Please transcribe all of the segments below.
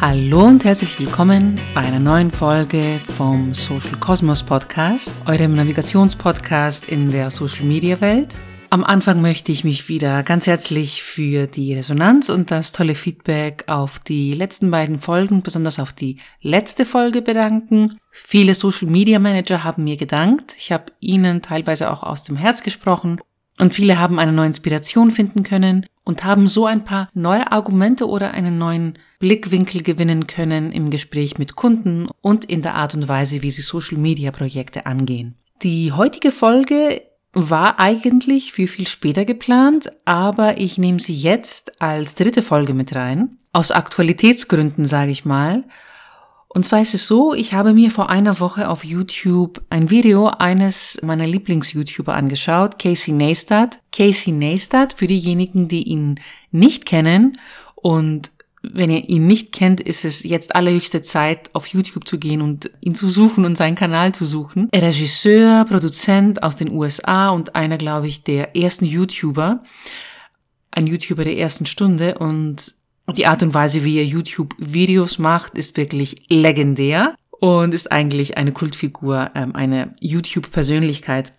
Hallo und herzlich willkommen bei einer neuen Folge vom Social Cosmos Podcast, eurem Navigationspodcast in der Social Media Welt. Am Anfang möchte ich mich wieder ganz herzlich für die Resonanz und das tolle Feedback auf die letzten beiden Folgen, besonders auf die letzte Folge bedanken. Viele Social Media Manager haben mir gedankt. Ich habe ihnen teilweise auch aus dem Herz gesprochen und viele haben eine neue Inspiration finden können und haben so ein paar neue Argumente oder einen neuen Blickwinkel gewinnen können im Gespräch mit Kunden und in der Art und Weise, wie sie Social Media Projekte angehen. Die heutige Folge war eigentlich für viel später geplant, aber ich nehme sie jetzt als dritte Folge mit rein. Aus Aktualitätsgründen sage ich mal. Und zwar ist es so, ich habe mir vor einer Woche auf YouTube ein Video eines meiner Lieblings-YouTuber angeschaut, Casey Neistat. Casey Neistat, für diejenigen, die ihn nicht kennen und wenn ihr ihn nicht kennt, ist es jetzt allerhöchste Zeit, auf YouTube zu gehen und ihn zu suchen und seinen Kanal zu suchen. Regisseur, Produzent aus den USA und einer, glaube ich, der ersten YouTuber. Ein YouTuber der ersten Stunde und die Art und Weise, wie er YouTube-Videos macht, ist wirklich legendär und ist eigentlich eine Kultfigur, ähm, eine YouTube-Persönlichkeit.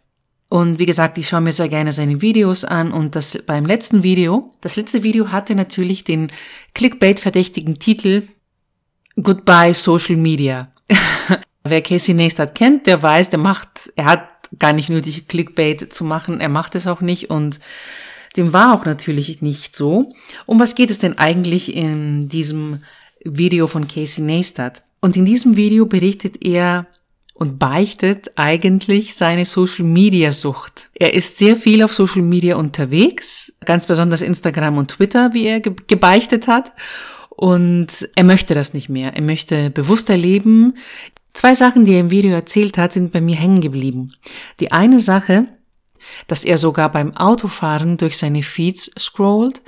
Und wie gesagt, ich schaue mir sehr gerne seine Videos an und das beim letzten Video, das letzte Video hatte natürlich den Clickbait-verdächtigen Titel Goodbye Social Media. Wer Casey Neistat kennt, der weiß, der macht, er hat gar nicht nötig Clickbait zu machen, er macht es auch nicht und dem war auch natürlich nicht so. Um was geht es denn eigentlich in diesem Video von Casey Neistat? Und in diesem Video berichtet er und beichtet eigentlich seine Social Media Sucht. Er ist sehr viel auf Social Media unterwegs, ganz besonders Instagram und Twitter, wie er gebeichtet hat. Und er möchte das nicht mehr. Er möchte bewusster leben. Zwei Sachen, die er im Video erzählt hat, sind bei mir hängen geblieben. Die eine Sache, dass er sogar beim Autofahren durch seine Feeds scrollt.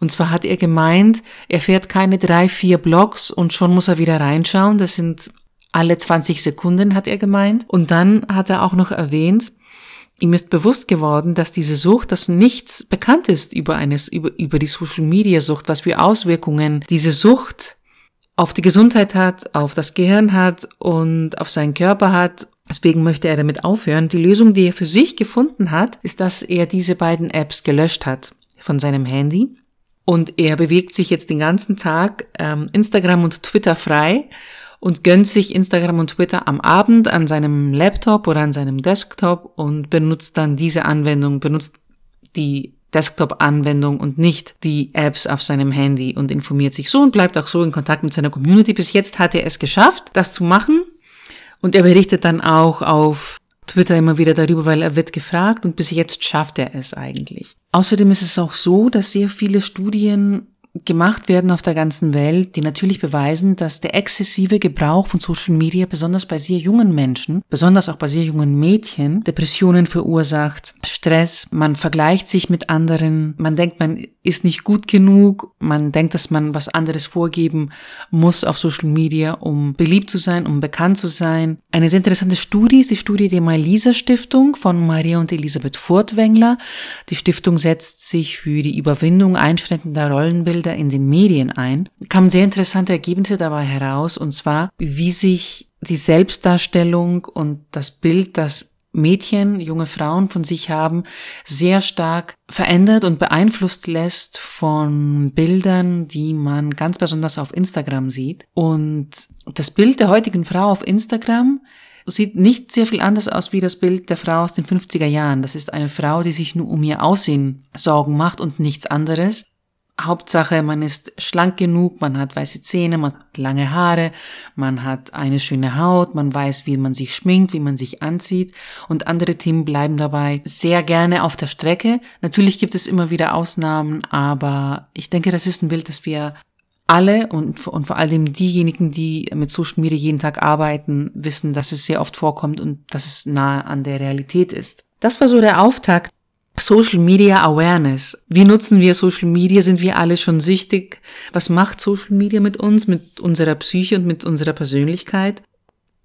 Und zwar hat er gemeint, er fährt keine drei, vier Blogs und schon muss er wieder reinschauen. Das sind alle 20 Sekunden, hat er gemeint. Und dann hat er auch noch erwähnt, ihm ist bewusst geworden, dass diese Sucht, dass nichts bekannt ist über eines, über, über die Social Media Sucht, was für Auswirkungen diese Sucht auf die Gesundheit hat, auf das Gehirn hat und auf seinen Körper hat. Deswegen möchte er damit aufhören. Die Lösung, die er für sich gefunden hat, ist, dass er diese beiden Apps gelöscht hat von seinem Handy. Und er bewegt sich jetzt den ganzen Tag ähm, Instagram und Twitter frei und gönnt sich Instagram und Twitter am Abend an seinem Laptop oder an seinem Desktop und benutzt dann diese Anwendung, benutzt die Desktop-Anwendung und nicht die Apps auf seinem Handy und informiert sich so und bleibt auch so in Kontakt mit seiner Community. Bis jetzt hat er es geschafft, das zu machen. Und er berichtet dann auch auf Twitter immer wieder darüber, weil er wird gefragt und bis jetzt schafft er es eigentlich. Außerdem ist es auch so, dass sehr viele Studien gemacht werden auf der ganzen Welt, die natürlich beweisen, dass der exzessive Gebrauch von Social Media besonders bei sehr jungen Menschen, besonders auch bei sehr jungen Mädchen, Depressionen verursacht, Stress, man vergleicht sich mit anderen, man denkt, man ist nicht gut genug, man denkt, dass man was anderes vorgeben muss auf Social Media, um beliebt zu sein, um bekannt zu sein. Eine sehr interessante Studie ist die Studie der Malisa Stiftung von Maria und Elisabeth Furtwängler. Die Stiftung setzt sich für die Überwindung einschränkender Rollenbilder wieder in den Medien ein, kamen sehr interessante Ergebnisse dabei heraus, und zwar, wie sich die Selbstdarstellung und das Bild, das Mädchen, junge Frauen von sich haben, sehr stark verändert und beeinflusst lässt von Bildern, die man ganz besonders auf Instagram sieht. Und das Bild der heutigen Frau auf Instagram sieht nicht sehr viel anders aus wie das Bild der Frau aus den 50er Jahren. Das ist eine Frau, die sich nur um ihr Aussehen Sorgen macht und nichts anderes. Hauptsache, man ist schlank genug, man hat weiße Zähne, man hat lange Haare, man hat eine schöne Haut, man weiß, wie man sich schminkt, wie man sich anzieht und andere Themen bleiben dabei sehr gerne auf der Strecke. Natürlich gibt es immer wieder Ausnahmen, aber ich denke, das ist ein Bild, das wir alle und, und vor allem diejenigen, die mit Social Media jeden Tag arbeiten, wissen, dass es sehr oft vorkommt und dass es nahe an der Realität ist. Das war so der Auftakt Social Media Awareness. Wie nutzen wir Social Media? Sind wir alle schon süchtig? Was macht Social Media mit uns, mit unserer Psyche und mit unserer Persönlichkeit?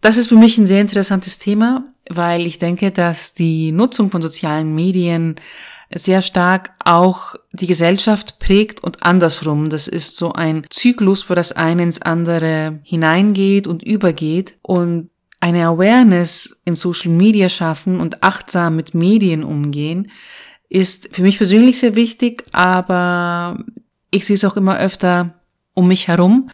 Das ist für mich ein sehr interessantes Thema, weil ich denke, dass die Nutzung von sozialen Medien sehr stark auch die Gesellschaft prägt und andersrum. Das ist so ein Zyklus, wo das eine ins andere hineingeht und übergeht und eine Awareness in Social Media schaffen und achtsam mit Medien umgehen, ist für mich persönlich sehr wichtig, aber ich sehe es auch immer öfter um mich herum.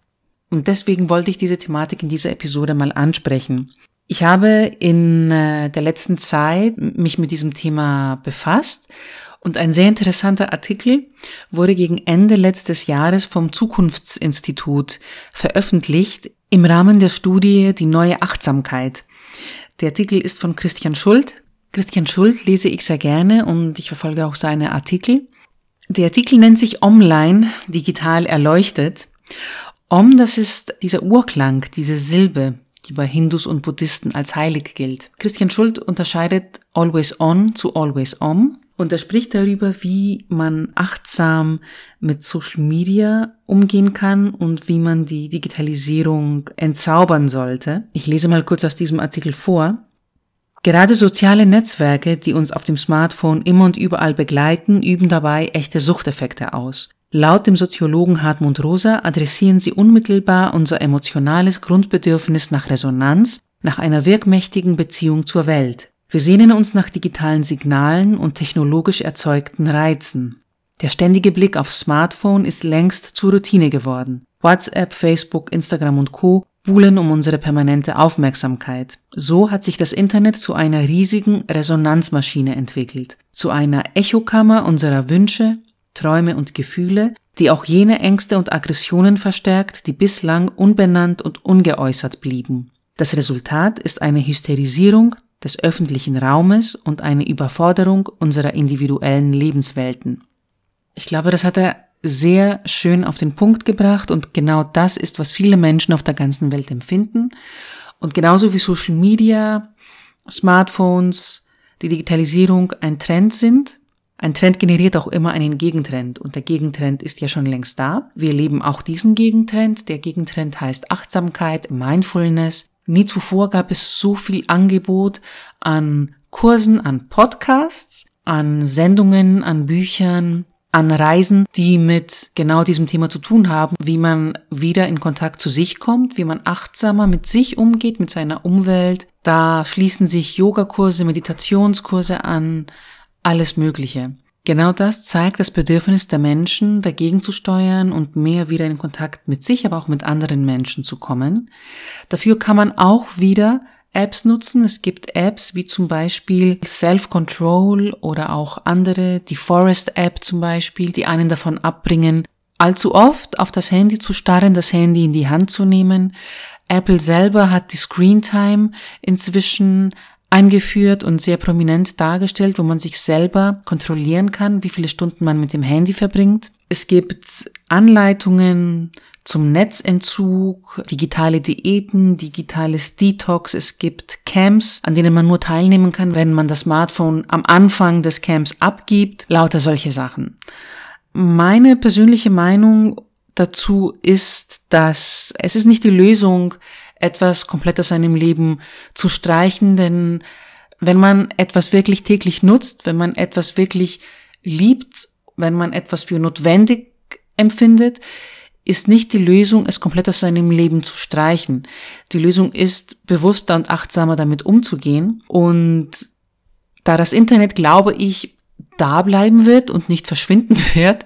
Und deswegen wollte ich diese Thematik in dieser Episode mal ansprechen. Ich habe in äh, der letzten Zeit mich mit diesem Thema befasst und ein sehr interessanter Artikel wurde gegen Ende letztes Jahres vom Zukunftsinstitut veröffentlicht im Rahmen der Studie Die neue Achtsamkeit. Der Artikel ist von Christian Schuld. Christian Schuld lese ich sehr gerne und ich verfolge auch seine Artikel. Der Artikel nennt sich Online digital erleuchtet. Om, das ist dieser Urklang, diese Silbe, die bei Hindus und Buddhisten als heilig gilt. Christian Schuld unterscheidet always on zu always om und er spricht darüber, wie man achtsam mit Social Media umgehen kann und wie man die Digitalisierung entzaubern sollte. Ich lese mal kurz aus diesem Artikel vor. Gerade soziale Netzwerke, die uns auf dem Smartphone immer und überall begleiten, üben dabei echte Suchteffekte aus. Laut dem Soziologen Hartmut Rosa adressieren sie unmittelbar unser emotionales Grundbedürfnis nach Resonanz, nach einer wirkmächtigen Beziehung zur Welt. Wir sehnen uns nach digitalen Signalen und technologisch erzeugten Reizen. Der ständige Blick aufs Smartphone ist längst zur Routine geworden. WhatsApp, Facebook, Instagram und Co. buhlen um unsere permanente Aufmerksamkeit. So hat sich das Internet zu einer riesigen Resonanzmaschine entwickelt, zu einer Echokammer unserer Wünsche, Träume und Gefühle, die auch jene Ängste und Aggressionen verstärkt, die bislang unbenannt und ungeäußert blieben. Das Resultat ist eine Hysterisierung des öffentlichen Raumes und eine Überforderung unserer individuellen Lebenswelten. Ich glaube, das hat er sehr schön auf den Punkt gebracht und genau das ist, was viele Menschen auf der ganzen Welt empfinden. Und genauso wie Social Media, Smartphones, die Digitalisierung ein Trend sind, ein Trend generiert auch immer einen Gegentrend und der Gegentrend ist ja schon längst da. Wir leben auch diesen Gegentrend. Der Gegentrend heißt Achtsamkeit, Mindfulness. Nie zuvor gab es so viel Angebot an Kursen, an Podcasts, an Sendungen, an Büchern, an Reisen, die mit genau diesem Thema zu tun haben, wie man wieder in Kontakt zu sich kommt, wie man achtsamer mit sich umgeht, mit seiner Umwelt. Da schließen sich Yogakurse, Meditationskurse an, alles Mögliche. Genau das zeigt das Bedürfnis der Menschen, dagegen zu steuern und mehr wieder in Kontakt mit sich, aber auch mit anderen Menschen zu kommen. Dafür kann man auch wieder Apps nutzen. Es gibt Apps wie zum Beispiel Self-Control oder auch andere, die Forest-App zum Beispiel, die einen davon abbringen, allzu oft auf das Handy zu starren, das Handy in die Hand zu nehmen. Apple selber hat die Screen Time inzwischen eingeführt und sehr prominent dargestellt, wo man sich selber kontrollieren kann, wie viele Stunden man mit dem Handy verbringt. Es gibt Anleitungen zum Netzentzug, digitale Diäten, digitales Detox. Es gibt Camps, an denen man nur teilnehmen kann, wenn man das Smartphone am Anfang des Camps abgibt. Lauter solche Sachen. Meine persönliche Meinung dazu ist, dass es ist nicht die Lösung, etwas komplett aus seinem Leben zu streichen, denn wenn man etwas wirklich täglich nutzt, wenn man etwas wirklich liebt, wenn man etwas für notwendig empfindet, ist nicht die Lösung, es komplett aus seinem Leben zu streichen. Die Lösung ist, bewusster und achtsamer damit umzugehen. Und da das Internet, glaube ich, da bleiben wird und nicht verschwinden wird,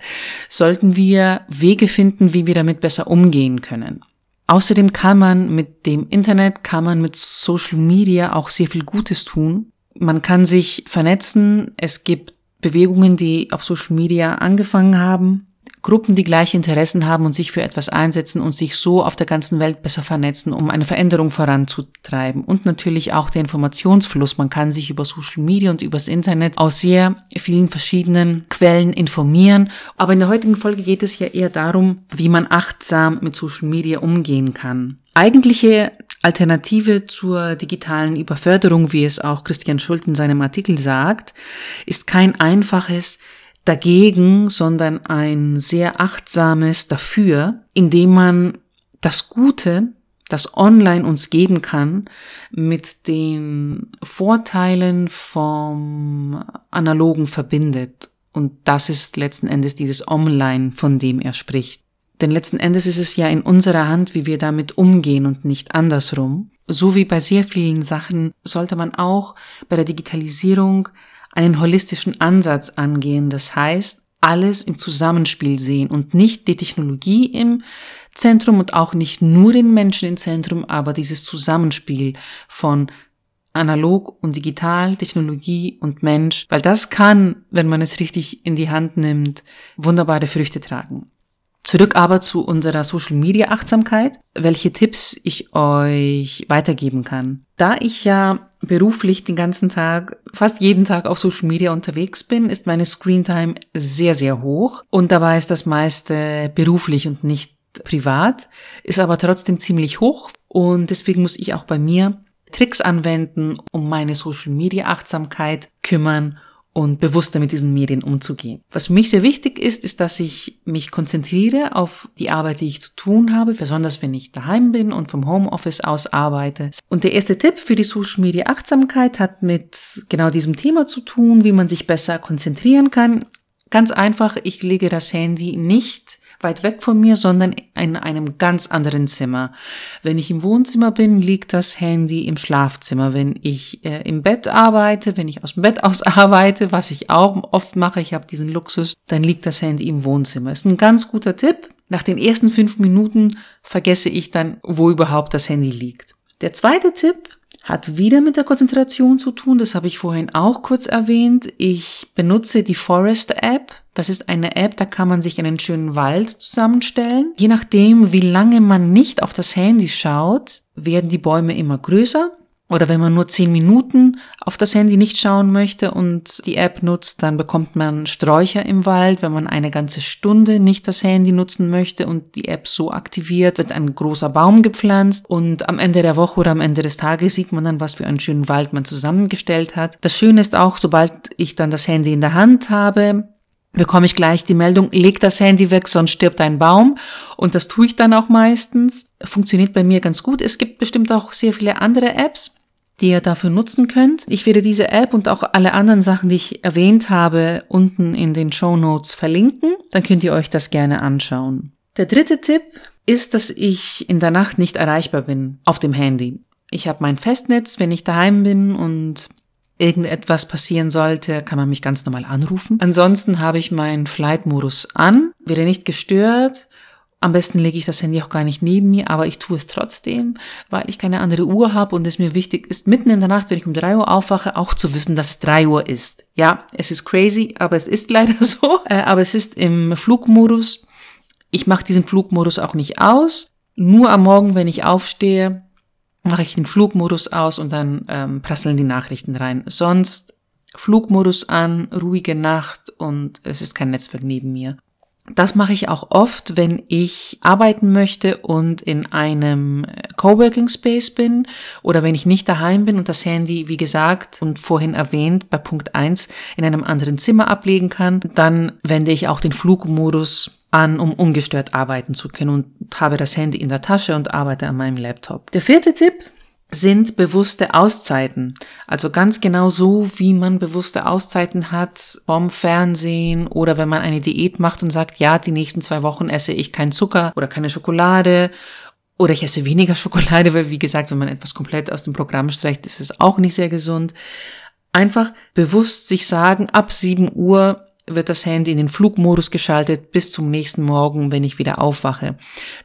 sollten wir Wege finden, wie wir damit besser umgehen können. Außerdem kann man mit dem Internet, kann man mit Social Media auch sehr viel Gutes tun. Man kann sich vernetzen. Es gibt Bewegungen, die auf Social Media angefangen haben. Gruppen, die gleiche Interessen haben und sich für etwas einsetzen und sich so auf der ganzen Welt besser vernetzen, um eine Veränderung voranzutreiben. Und natürlich auch der Informationsfluss. Man kann sich über Social Media und übers Internet aus sehr vielen verschiedenen Quellen informieren. Aber in der heutigen Folge geht es ja eher darum, wie man achtsam mit Social Media umgehen kann. Eigentliche Alternative zur digitalen Überförderung, wie es auch Christian Schult in seinem Artikel sagt, ist kein einfaches dagegen, sondern ein sehr achtsames dafür, indem man das Gute, das online uns geben kann, mit den Vorteilen vom analogen verbindet. Und das ist letzten Endes dieses Online, von dem er spricht. Denn letzten Endes ist es ja in unserer Hand, wie wir damit umgehen und nicht andersrum. So wie bei sehr vielen Sachen sollte man auch bei der Digitalisierung einen holistischen Ansatz angehen. Das heißt, alles im Zusammenspiel sehen und nicht die Technologie im Zentrum und auch nicht nur den Menschen im Zentrum, aber dieses Zusammenspiel von analog und digital, Technologie und Mensch, weil das kann, wenn man es richtig in die Hand nimmt, wunderbare Früchte tragen. Zurück aber zu unserer Social Media Achtsamkeit, welche Tipps ich euch weitergeben kann. Da ich ja beruflich den ganzen Tag, fast jeden Tag auf Social Media unterwegs bin, ist meine Screentime sehr, sehr hoch und dabei ist das meiste beruflich und nicht privat, ist aber trotzdem ziemlich hoch und deswegen muss ich auch bei mir Tricks anwenden, um meine Social Media Achtsamkeit kümmern und bewusster mit diesen Medien umzugehen. Was für mich sehr wichtig ist, ist, dass ich mich konzentriere auf die Arbeit, die ich zu tun habe, besonders wenn ich daheim bin und vom Homeoffice aus arbeite. Und der erste Tipp für die Social Media Achtsamkeit hat mit genau diesem Thema zu tun, wie man sich besser konzentrieren kann. Ganz einfach, ich lege das Handy nicht weit weg von mir, sondern in einem ganz anderen Zimmer. Wenn ich im Wohnzimmer bin, liegt das Handy im Schlafzimmer. Wenn ich äh, im Bett arbeite, wenn ich aus dem Bett aus arbeite, was ich auch oft mache, ich habe diesen Luxus, dann liegt das Handy im Wohnzimmer. Ist ein ganz guter Tipp. Nach den ersten fünf Minuten vergesse ich dann, wo überhaupt das Handy liegt. Der zweite Tipp hat wieder mit der Konzentration zu tun. Das habe ich vorhin auch kurz erwähnt. Ich benutze die Forest App. Das ist eine App, da kann man sich einen schönen Wald zusammenstellen. Je nachdem, wie lange man nicht auf das Handy schaut, werden die Bäume immer größer oder wenn man nur zehn Minuten auf das Handy nicht schauen möchte und die App nutzt, dann bekommt man Sträucher im Wald. Wenn man eine ganze Stunde nicht das Handy nutzen möchte und die App so aktiviert, wird ein großer Baum gepflanzt und am Ende der Woche oder am Ende des Tages sieht man dann, was für einen schönen Wald man zusammengestellt hat. Das Schöne ist auch, sobald ich dann das Handy in der Hand habe, bekomme ich gleich die Meldung, leg das Handy weg, sonst stirbt ein Baum. Und das tue ich dann auch meistens. Funktioniert bei mir ganz gut. Es gibt bestimmt auch sehr viele andere Apps die ihr dafür nutzen könnt. Ich werde diese App und auch alle anderen Sachen, die ich erwähnt habe, unten in den Show Notes verlinken. Dann könnt ihr euch das gerne anschauen. Der dritte Tipp ist, dass ich in der Nacht nicht erreichbar bin auf dem Handy. Ich habe mein Festnetz, wenn ich daheim bin und irgendetwas passieren sollte, kann man mich ganz normal anrufen. Ansonsten habe ich meinen Flight-Modus an, werde nicht gestört am besten lege ich das Handy auch gar nicht neben mir, aber ich tue es trotzdem, weil ich keine andere Uhr habe und es mir wichtig ist, mitten in der Nacht, wenn ich um drei Uhr aufwache, auch zu wissen, dass es drei Uhr ist. Ja, es ist crazy, aber es ist leider so. Äh, aber es ist im Flugmodus. Ich mache diesen Flugmodus auch nicht aus. Nur am Morgen, wenn ich aufstehe, mache ich den Flugmodus aus und dann ähm, prasseln die Nachrichten rein. Sonst Flugmodus an, ruhige Nacht und es ist kein Netzwerk neben mir. Das mache ich auch oft, wenn ich arbeiten möchte und in einem Coworking Space bin oder wenn ich nicht daheim bin und das Handy, wie gesagt und vorhin erwähnt, bei Punkt eins in einem anderen Zimmer ablegen kann, dann wende ich auch den Flugmodus an, um ungestört arbeiten zu können und habe das Handy in der Tasche und arbeite an meinem Laptop. Der vierte Tipp sind bewusste Auszeiten. Also ganz genau so, wie man bewusste Auszeiten hat vom Fernsehen oder wenn man eine Diät macht und sagt, ja, die nächsten zwei Wochen esse ich keinen Zucker oder keine Schokolade oder ich esse weniger Schokolade, weil wie gesagt, wenn man etwas komplett aus dem Programm streicht, ist es auch nicht sehr gesund. Einfach bewusst sich sagen, ab sieben Uhr wird das Handy in den Flugmodus geschaltet bis zum nächsten Morgen, wenn ich wieder aufwache.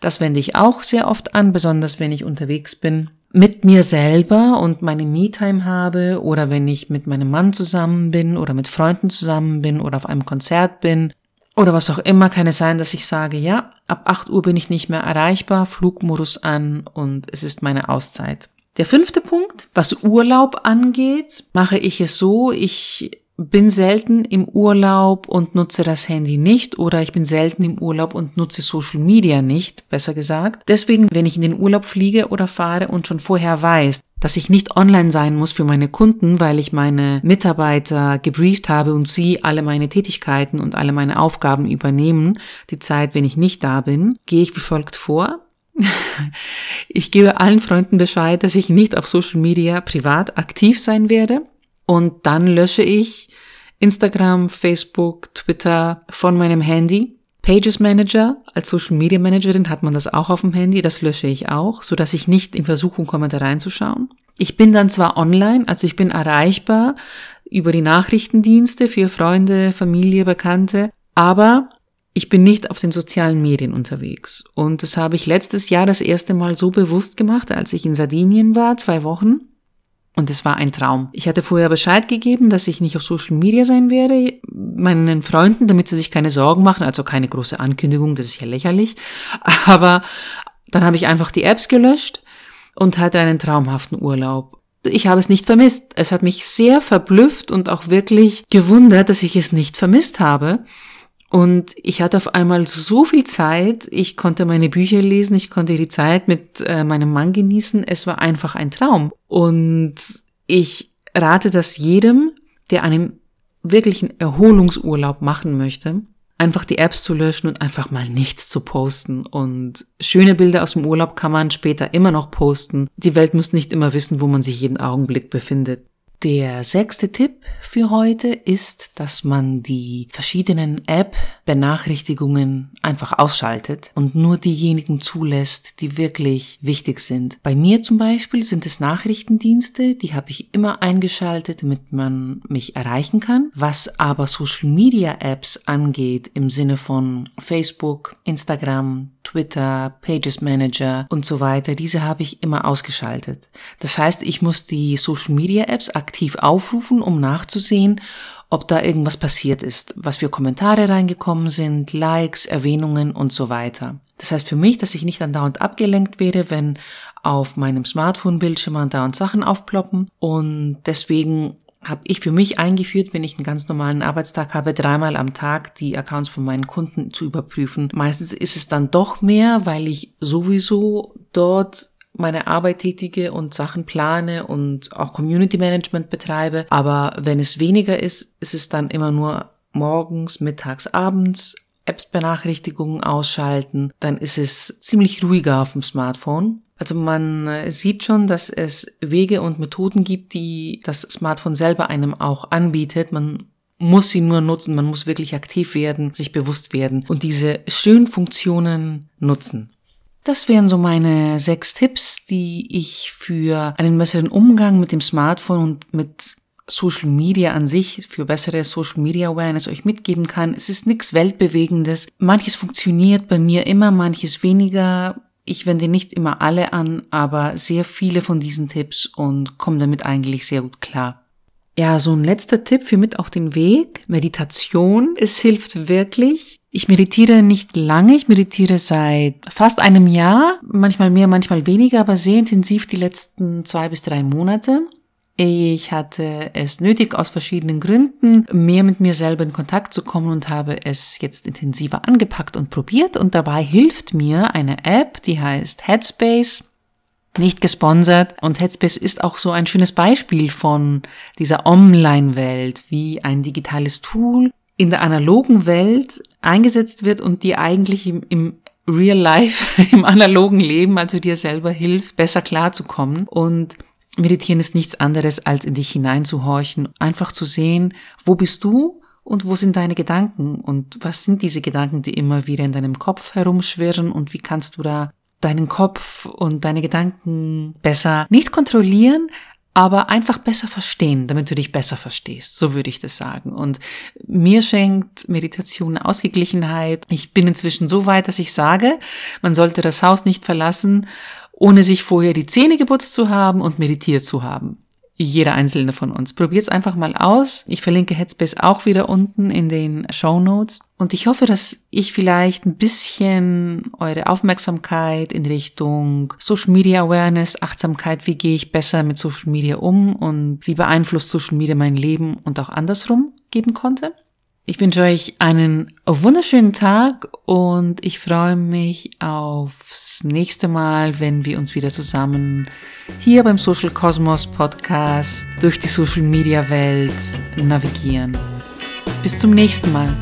Das wende ich auch sehr oft an, besonders wenn ich unterwegs bin mit mir selber und meine Me-Time habe oder wenn ich mit meinem Mann zusammen bin oder mit Freunden zusammen bin oder auf einem Konzert bin oder was auch immer, kann es sein, dass ich sage, ja, ab 8 Uhr bin ich nicht mehr erreichbar, Flugmodus an und es ist meine Auszeit. Der fünfte Punkt, was Urlaub angeht, mache ich es so, ich bin selten im Urlaub und nutze das Handy nicht oder ich bin selten im Urlaub und nutze Social Media nicht, besser gesagt. Deswegen, wenn ich in den Urlaub fliege oder fahre und schon vorher weiß, dass ich nicht online sein muss für meine Kunden, weil ich meine Mitarbeiter gebrieft habe und sie alle meine Tätigkeiten und alle meine Aufgaben übernehmen, die Zeit, wenn ich nicht da bin, gehe ich wie folgt vor. Ich gebe allen Freunden Bescheid, dass ich nicht auf Social Media privat aktiv sein werde. Und dann lösche ich Instagram, Facebook, Twitter von meinem Handy. Pages Manager, als Social Media Managerin hat man das auch auf dem Handy, das lösche ich auch, so dass ich nicht in Versuchung komme, da reinzuschauen. Ich bin dann zwar online, also ich bin erreichbar über die Nachrichtendienste für Freunde, Familie, Bekannte, aber ich bin nicht auf den sozialen Medien unterwegs. Und das habe ich letztes Jahr das erste Mal so bewusst gemacht, als ich in Sardinien war, zwei Wochen. Und es war ein Traum. Ich hatte vorher Bescheid gegeben, dass ich nicht auf Social Media sein werde, meinen Freunden, damit sie sich keine Sorgen machen, also keine große Ankündigung, das ist ja lächerlich. Aber dann habe ich einfach die Apps gelöscht und hatte einen traumhaften Urlaub. Ich habe es nicht vermisst. Es hat mich sehr verblüfft und auch wirklich gewundert, dass ich es nicht vermisst habe. Und ich hatte auf einmal so viel Zeit, ich konnte meine Bücher lesen, ich konnte die Zeit mit äh, meinem Mann genießen, es war einfach ein Traum. Und ich rate das jedem, der einen wirklichen Erholungsurlaub machen möchte, einfach die Apps zu löschen und einfach mal nichts zu posten. Und schöne Bilder aus dem Urlaub kann man später immer noch posten. Die Welt muss nicht immer wissen, wo man sich jeden Augenblick befindet. Der sechste Tipp für heute ist, dass man die verschiedenen App-Benachrichtigungen einfach ausschaltet und nur diejenigen zulässt, die wirklich wichtig sind. Bei mir zum Beispiel sind es Nachrichtendienste, die habe ich immer eingeschaltet, damit man mich erreichen kann. Was aber Social-Media-Apps angeht, im Sinne von Facebook, Instagram, Twitter, Pages Manager und so weiter, diese habe ich immer ausgeschaltet. Das heißt, ich muss die Social Media Apps aktiv aufrufen, um nachzusehen, ob da irgendwas passiert ist, was für Kommentare reingekommen sind, Likes, Erwähnungen und so weiter. Das heißt für mich, dass ich nicht andauernd abgelenkt werde, wenn auf meinem Smartphone-Bildschirm andauernd Sachen aufploppen und deswegen habe ich für mich eingeführt, wenn ich einen ganz normalen Arbeitstag habe, dreimal am Tag die Accounts von meinen Kunden zu überprüfen. Meistens ist es dann doch mehr, weil ich sowieso dort meine Arbeit tätige und Sachen plane und auch Community Management betreibe. Aber wenn es weniger ist, ist es dann immer nur morgens, mittags, abends, Apps-Benachrichtigungen ausschalten. Dann ist es ziemlich ruhiger auf dem Smartphone. Also man äh, sieht schon, dass es Wege und Methoden gibt, die das Smartphone selber einem auch anbietet. Man muss sie nur nutzen, man muss wirklich aktiv werden, sich bewusst werden und diese schönen Funktionen nutzen. Das wären so meine sechs Tipps, die ich für einen besseren Umgang mit dem Smartphone und mit Social Media an sich, für bessere Social Media Awareness euch mitgeben kann. Es ist nichts Weltbewegendes. Manches funktioniert bei mir immer, manches weniger. Ich wende nicht immer alle an, aber sehr viele von diesen Tipps und komme damit eigentlich sehr gut klar. Ja, so ein letzter Tipp für mit auf den Weg. Meditation. Es hilft wirklich. Ich meditiere nicht lange. Ich meditiere seit fast einem Jahr. Manchmal mehr, manchmal weniger, aber sehr intensiv die letzten zwei bis drei Monate. Ich hatte es nötig, aus verschiedenen Gründen mehr mit mir selber in Kontakt zu kommen und habe es jetzt intensiver angepackt und probiert. Und dabei hilft mir eine App, die heißt Headspace. Nicht gesponsert. Und Headspace ist auch so ein schönes Beispiel von dieser Online-Welt, wie ein digitales Tool in der analogen Welt eingesetzt wird und die eigentlich im, im Real Life, im analogen Leben, also dir selber hilft, besser klarzukommen. Und Meditieren ist nichts anderes, als in dich hineinzuhorchen, einfach zu sehen, wo bist du und wo sind deine Gedanken und was sind diese Gedanken, die immer wieder in deinem Kopf herumschwirren und wie kannst du da deinen Kopf und deine Gedanken besser nicht kontrollieren, aber einfach besser verstehen, damit du dich besser verstehst. So würde ich das sagen. Und mir schenkt Meditation Ausgeglichenheit. Ich bin inzwischen so weit, dass ich sage, man sollte das Haus nicht verlassen, ohne sich vorher die Zähne geputzt zu haben und meditiert zu haben. Jeder einzelne von uns. Probiert's einfach mal aus. Ich verlinke Headspace auch wieder unten in den Show Notes. Und ich hoffe, dass ich vielleicht ein bisschen eure Aufmerksamkeit in Richtung Social Media Awareness, Achtsamkeit, wie gehe ich besser mit Social Media um und wie beeinflusst Social Media mein Leben und auch andersrum geben konnte. Ich wünsche euch einen wunderschönen Tag und ich freue mich aufs nächste Mal, wenn wir uns wieder zusammen hier beim Social Cosmos Podcast durch die Social Media Welt navigieren. Bis zum nächsten Mal.